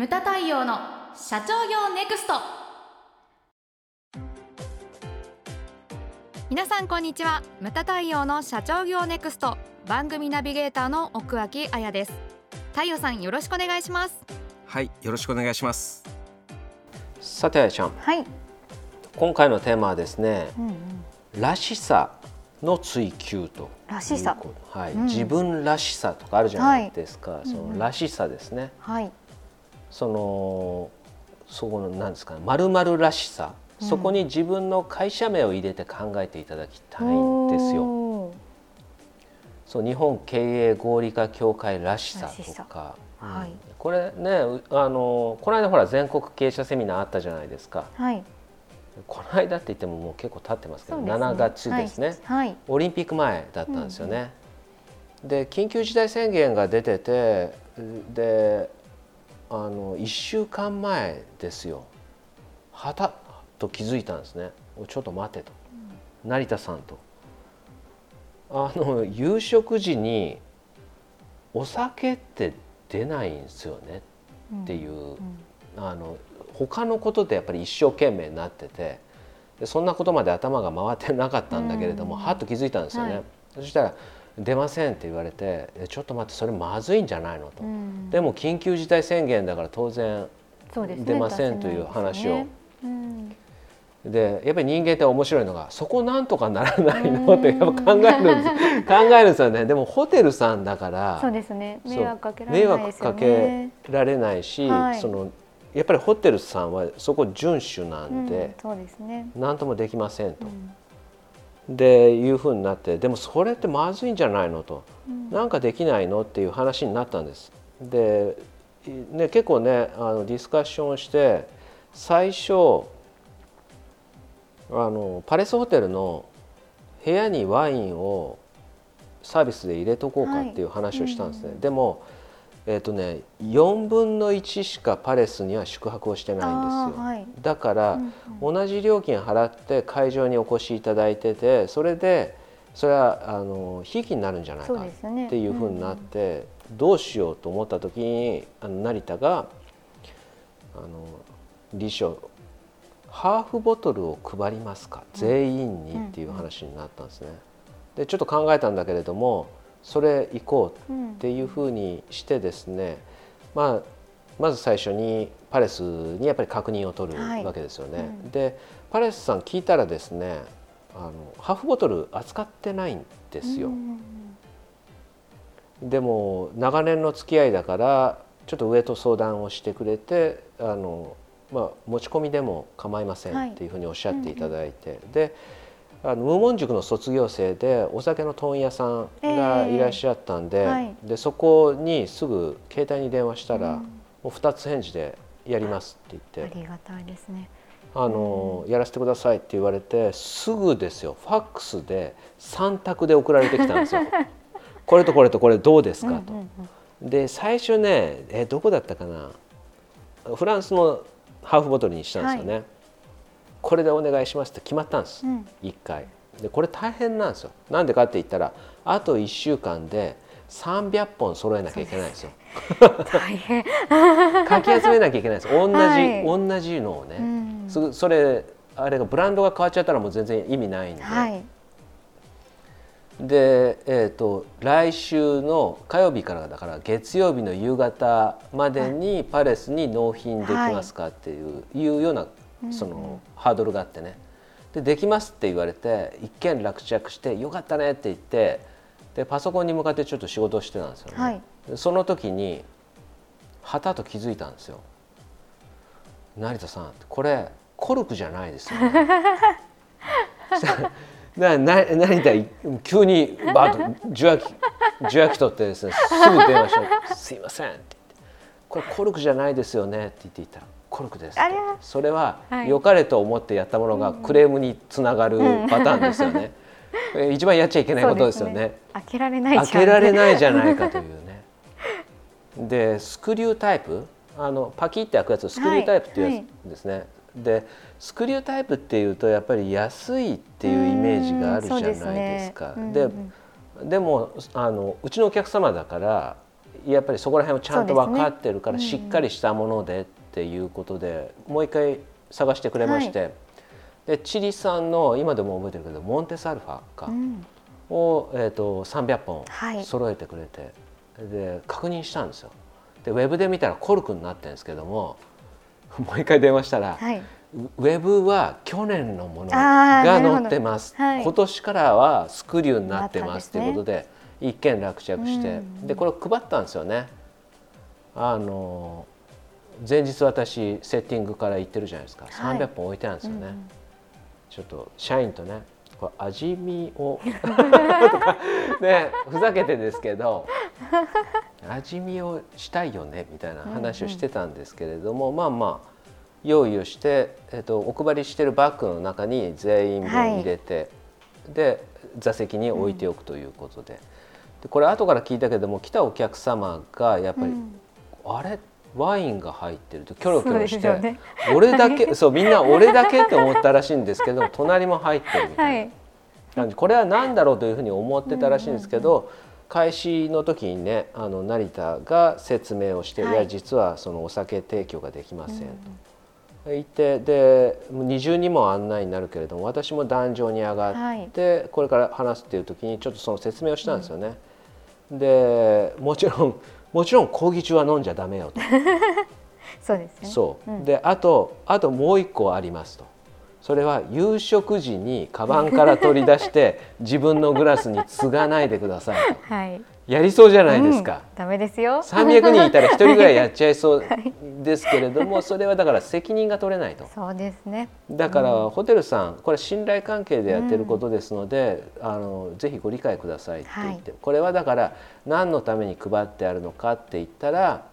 ムタ太陽の社長業ネクスト。皆さんこんにちは。ムタ太陽の社長業ネクスト。番組ナビゲーターの奥脇彩です。太陽さんよろしくお願いします。はいよろしくお願いします。さてあやちゃん。はい、今回のテーマはですねうんうん、らしさの追求とらしさ。はい、うん。自分らしさとかあるじゃないですか、そうんうんのらしさですね、はいそのそこのなんですかねまるまるらしさ、うん。そこに自分の会社名を入れて考えていただきたいんですよ。そう日本経営合理化協会らしさとか、はいうん。これねうあのこの間ほら全国経営者セミナーあったじゃないですか。はい。この間って言ってももう結構経ってますけどすね。7月ですね、はい。オリンピック前だったんですよね。で緊急事態宣言が出ててであの1週間前ですよ。はたと気づいたんですね。ちょっと待てと、成田さんと。あの夕食時にお酒って出ないんですよね。っていう、うんあの他のことでやっぱり一生懸命になってて。でそんなことまで頭が回ってなかったんだけれども、うん。はっと気づいたんですよね、はい。そしたら「出ません」って言われて「えちょっと待ってそれまずいんじゃないの?」と、うん。でも緊急事態宣言だから当然出ませんという話を、でやっぱり人間って面白いのがそこなんとかならないのってやっぱうん考えるんです。考えるんですよね。でもホテルさんだからそうですね。迷惑かけられないかけられないし、はい。そのやっぱりホテルさんはそこ遵守なうんんで、そうですね。何ともできませんと。う、んでいうふうになってでもそれってまずいんじゃないのと、うんなんかできないのっていう話になったんです。で、ね、結構ねあのディスカッションをして最初あのパレスホテルの部屋にワインをサービスで入れとこうかっていう話をしたんですね。はいうんでもえっ、とね4分の1しかパレスには宿泊をしてないんですよ。はい。だから、うん同じ料金払って会場にお越しいただいててそれでそれはあのひいきになるんじゃないかっていうふうになって、どうしようと思った時にあの成田があの理書ハーフボトルを配りますか？全員にっていう話になったんですね。でちょっと考えたんだけれどもそれ行こううんっていうふうにしてですね、まあ、まず最初にパレスにやっぱり確認を取るはい。わけですよね。うん。でパレスさん聞いたらですねあのハーフボトル扱ってないんですよ。うんでも長年の付き合いだからちょっと上と相談をしてくれてあの、まあ、持ち込みでも構いませんはいっていうふうにおっしゃっていただいて、であの無門塾の卒業生でお酒の問屋さんがいらっしゃったんで,、えーはい。でそこにすぐ携帯に電話したら、うん。もう2つ返事でやりますって言って。ありがたいですね。あの、やらせてくださいって言われてすぐですよ。ファックスで3択で送られてきたんですよ。これとこれとこれどうですかと。うんうんで最初ねえどこだったかな。フランスのハーフボトルにしたんですよね、これでお願いしますって決まったんです、うん。1回。でこれ大変なんですよ。なんでかって言ったらあと1週間で300本揃えなきゃいけないんですよ。大変。かき集めなきゃいけないんです。同じ、はい。同じのをね、うん。すそれあれがブランドが変わっちゃったらもう全然意味ないんで、はい。で、えー、と来週の火曜日からだから月曜日の夕方までにパレスに納品できますかっていう,、い、うようなそのハードルがあってね。でできますって言われて一件落着してよかったねって言ってでパソコンに向かってちょっと仕事をしてたんですよね、はい。でその時にはたと気づいたんですよ。成田さんこれコルクじゃないですよね。なな成田急にバーッと受話器受話器取ってですねすぐ電話して「すいません」って言って「これコルクじゃないですよね」って言って言ったら「コルクです」それははい。良かれと思ってやったものがクレームにつながるパターンですよね。え一番やっちゃいけないことですよね。開けられない開けられないじゃないかというね。でスクリュータイプあのパキって開くやつスクリュータイプっていうやつですね。でスクリュータイプっていうとやっぱり安いっていうイメージがあるじゃないですか。でね。うんうんでもあのうちのお客様だからやっぱりそこら辺をちゃんと分かってるから、しっかりしたものでっていうことで、もう一回探してくれまして、はい、でチリ産の今でも覚えてるけどモンテスアルファか、うん、を、えーと、300本揃えてくれて、はい、で確認したんですよ。でウェブで見たらコルクになってるんですけども もう一回電話したら、はい、ウェブは去年のものが載ってます、はい、今年からはスクリューになってますと、ね、いうことで一件落着して、でこれ配ったんですよね。あの前日私セッティングから行ってるじゃないですか、はい、300本置いてあるんですよね、うん、ちょっと社員とねこれ味見を ねふざけてですけど味見をしたいよねみたいな話をしてたんですけれども、うんうん、まあまあ用意をして、えっと、お配りしてるバッグの中に全員分入れて、はい、で座席に置いておくということで。でこれ後から聞いたけども来たお客様がやっぱり、うん、あれ？ワインが入ってるとキョロキョロして、ね、俺だけそうみんな俺だけって思ったらしいんですけど 隣も入ってるみたいな、はい、これは何だろうというふうに思ってたらしいんですけど、開始の時にねあの成田が説明をして、はい、いや実はそのお酒提供ができませんと。行ってで二重にも案内になるけれども私も壇上に上がって、はい、これから話すっていう時にちょっとその説明をしたんですよね。うん、でもちろんもちろん講義中は飲んじゃダメよと。そうですね。そう、うん、であとあともう一個ありますとそれは夕食時にカバンから取り出して 自分のグラスに継がないでくださいと、はい、やりそうじゃないですか、うん、ダメですよ。300人いたら1人ぐらいやっちゃいそうですけれども、はい、それはだから責任が取れないと。そうですね。だから、ホテルさんこれ信頼関係でやってることですので、うん、あのぜひご理解くださいって言って、はい、これはだから何のために配ってあるのかって言ったら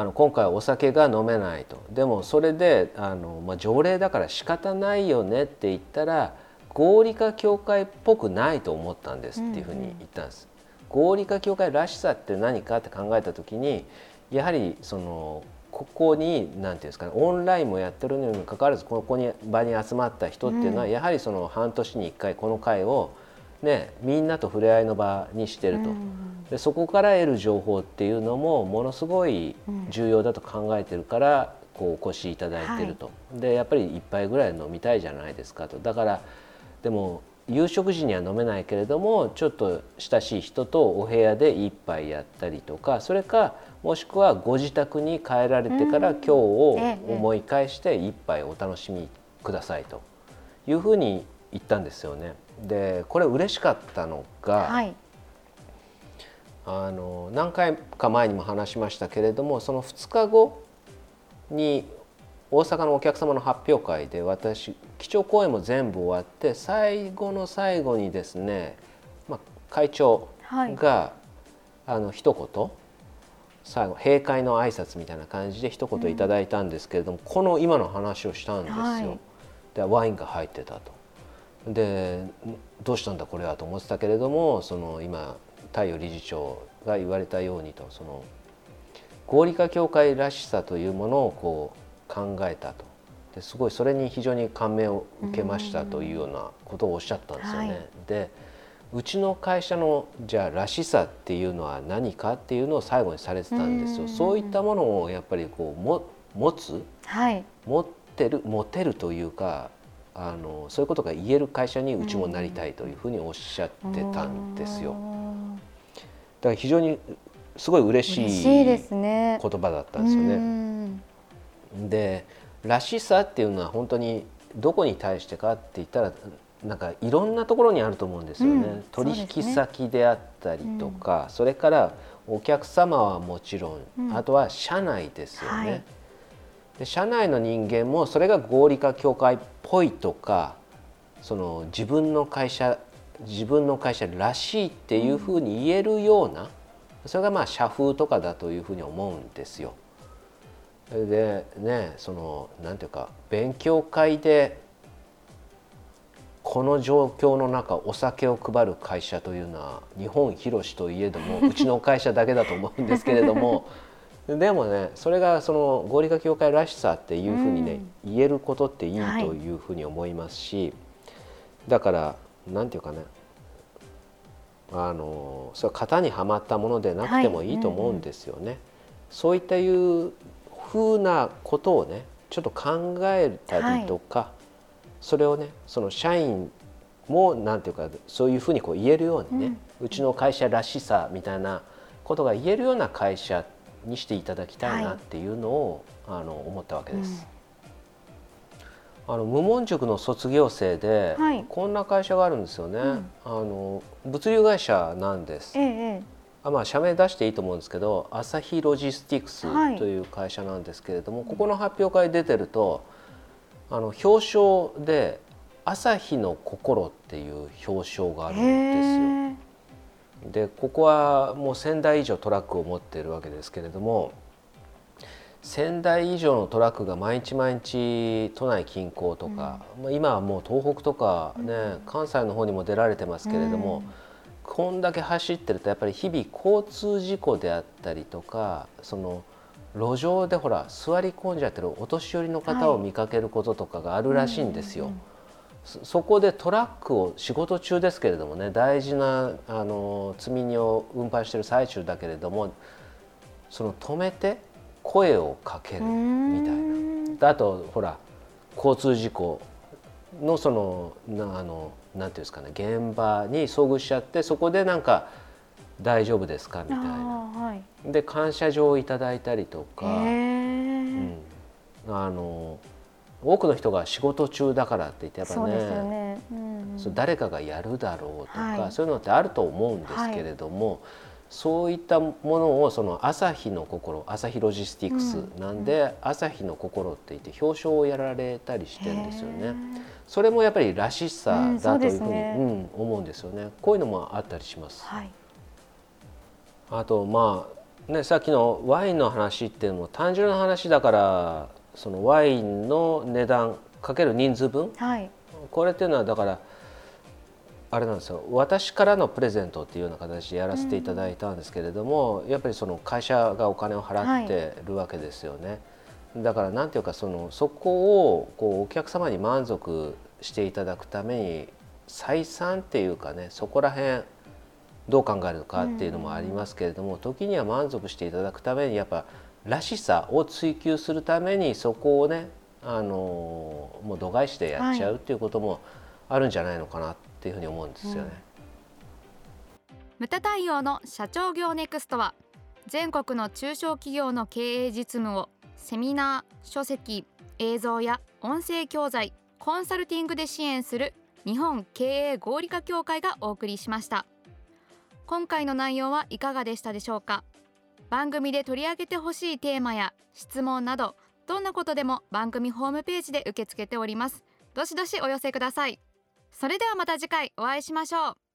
あの今回お酒が飲めないと。でもそれであの、まあ、条例だから仕方ないよねって言ったら合理化協会っぽくないと思ったんですっていうふうに言ったんです。合理化協会らしさって何かって考えた時にやはりそのここに何て言うんですかねオンラインもやってるにもかかわらずここに場に集まった人っていうのは、やはりその半年に1回この会をね、みんなと触れ合いの場にしてると、でそこから得る情報っていうのもものすごい重要だと考えてるから、こうお越しいただいてると、はい、でやっぱり1杯ぐらい飲みたいじゃないですかと。だからでも夕食時には飲めないけれどもちょっと親しい人とお部屋で一杯やったりとかそれかもしくはご自宅に帰られてから今日を思い返して一杯お楽しみくださいと。いうふうに言ったんですよね。でこれ嬉しかったのが、はい、あの何回か前にも話しましたけれどもその2日後に大阪のお客様の発表会で私基調講演も全部終わって最後の最後にですね、まあ、会長が、はい、あの一言最後閉会の挨拶みたいな感じで一言いただいたんですけれども、うん、この今の話をしたんですよ。はい、でワインが入ってたと。でどうしたんだこれはと思ってたけれどもその今太陽理事長が言われたようにとその合理化協会らしさというものをこう考えたと。ですごいそれに非常に感銘を受けましたというようなことをおっしゃったんですよね。はい、でうちの会社のじゃあらしさっていうのは何かっていうのを最後にされてたんですよ。そういったものをやっぱりこうも持つ、はい、持ってる持てるというかあのそういうことが言える会社にうちもなりたいというふうにおっしゃってたんですよ。だから非常にすごい嬉しい言葉だったんですよね。でらしさっていうのは本当にどこに対してかって言ったらなんかいろんなところにあると思うんですよね。うん、取引先であったりとか、そ、ね,、れからお客様はもちろん、うん、あとは社内ですよね。はい、で社内の人間もそれが合理化協会っぽいとかその自分の会社自分の会社らしいっていうふうに言えるような、それがまあ社風とかだというふうに思うんですよ。でねそのなんていうか勉強会でこの状況の中お酒を配る会社というのは日本広しといえどもうちの会社だけだと思うんですけれどもでもねそれがその合理化協会らしさっていうふうにね、うん、言えることっていいというふうに思いますし、はい、だからなんていうかねあのそれは型にはまったものでなくてもいいと思うんですよね。はいうんうん、そういったいうふうなことをねちょっと考えたりとか、はい、それをねその社員もなんていうかそういうふうにこう言えるようにね、うん、うちの会社らしさみたいなことが言えるような会社にしていただきたいなっていうのを、はい、あの思ったわけです。うん、あの無門塾の卒業生で、はい、こんな会社があるんですよね。うん、あの物流会社なんです。ええ、あまあ社名出していいと思うんですけど、朝日ロジスティクスという会社なんですけれども、はい、ここの発表会出てると、あの表彰で朝日の心っていう表彰があるんですよ。でここはもう1,000台以上トラックを持っているわけですけれども1,000台以上のトラックが毎日毎日都内近郊とか、うん、今はもう東北とかね、うん、関西の方にも出られてますけれども、うん、こんだけ走ってるとやっぱり日々交通事故であったりとかその路上でほら座り込んじゃってるお年寄りの方を見かけることとかがあるらしいんですよ。そこでトラックを仕事中ですけれどもね大事なあの積み荷を運搬している最中だけれどもその止めて声をかけるみたいな。あとほら交通事故のそのなあのなんていうんですかね現場に遭遇しちゃってそこでなんか大丈夫ですかみたいな。はい、で感謝状をいただいたりとか、うん、あの多くの人が仕事中だからって言ってやっぱね、ね。うんうん、誰かがやるだろうとか、はい、そういうのってあると思うんですけれども、はい、そういったものをその朝日の心朝日ロジスティクスなんで、うん。うん、朝日の心って言って表彰をやられたりしてるんですよね。それもやっぱりらしさだというふうに、うんね。うん、思うんですよね。こういうのもあったりします。はい、あとまあねさっきのワインの話っていうのも単純な話だからそのワインの値段かける人数分、はい、これっていうのはだからあれなんですよ。私からのプレゼントっていうような形でやらせていただいたんですけれども、うん、やっぱりその会社がお金を払ってるわけですよね。はい、だからなんていうかそのそこをこうお客様に満足していただくために採算っていうかねそこら辺どう考えるのかっていうのもありますけれども、うん、時には満足していただくためにやっぱらしさを追求するためにそこをねあのもう度外視でやっちゃうっていうこともあるんじゃないのかなっていうふうに思うんですよね。うん、無駄対応の社長業ネクストは全国の中小企業の経営実務をセミナー書籍映像や音声教材コンサルティングで支援する日本経営合理化協会がお送りしました今回の内容はいかがでしたでしょうか？番組で取り上げてほしいテーマや質問などどんなことでも番組ホームページで受け付けております。どしどしお寄せください。それではまた次回お会いしましょう。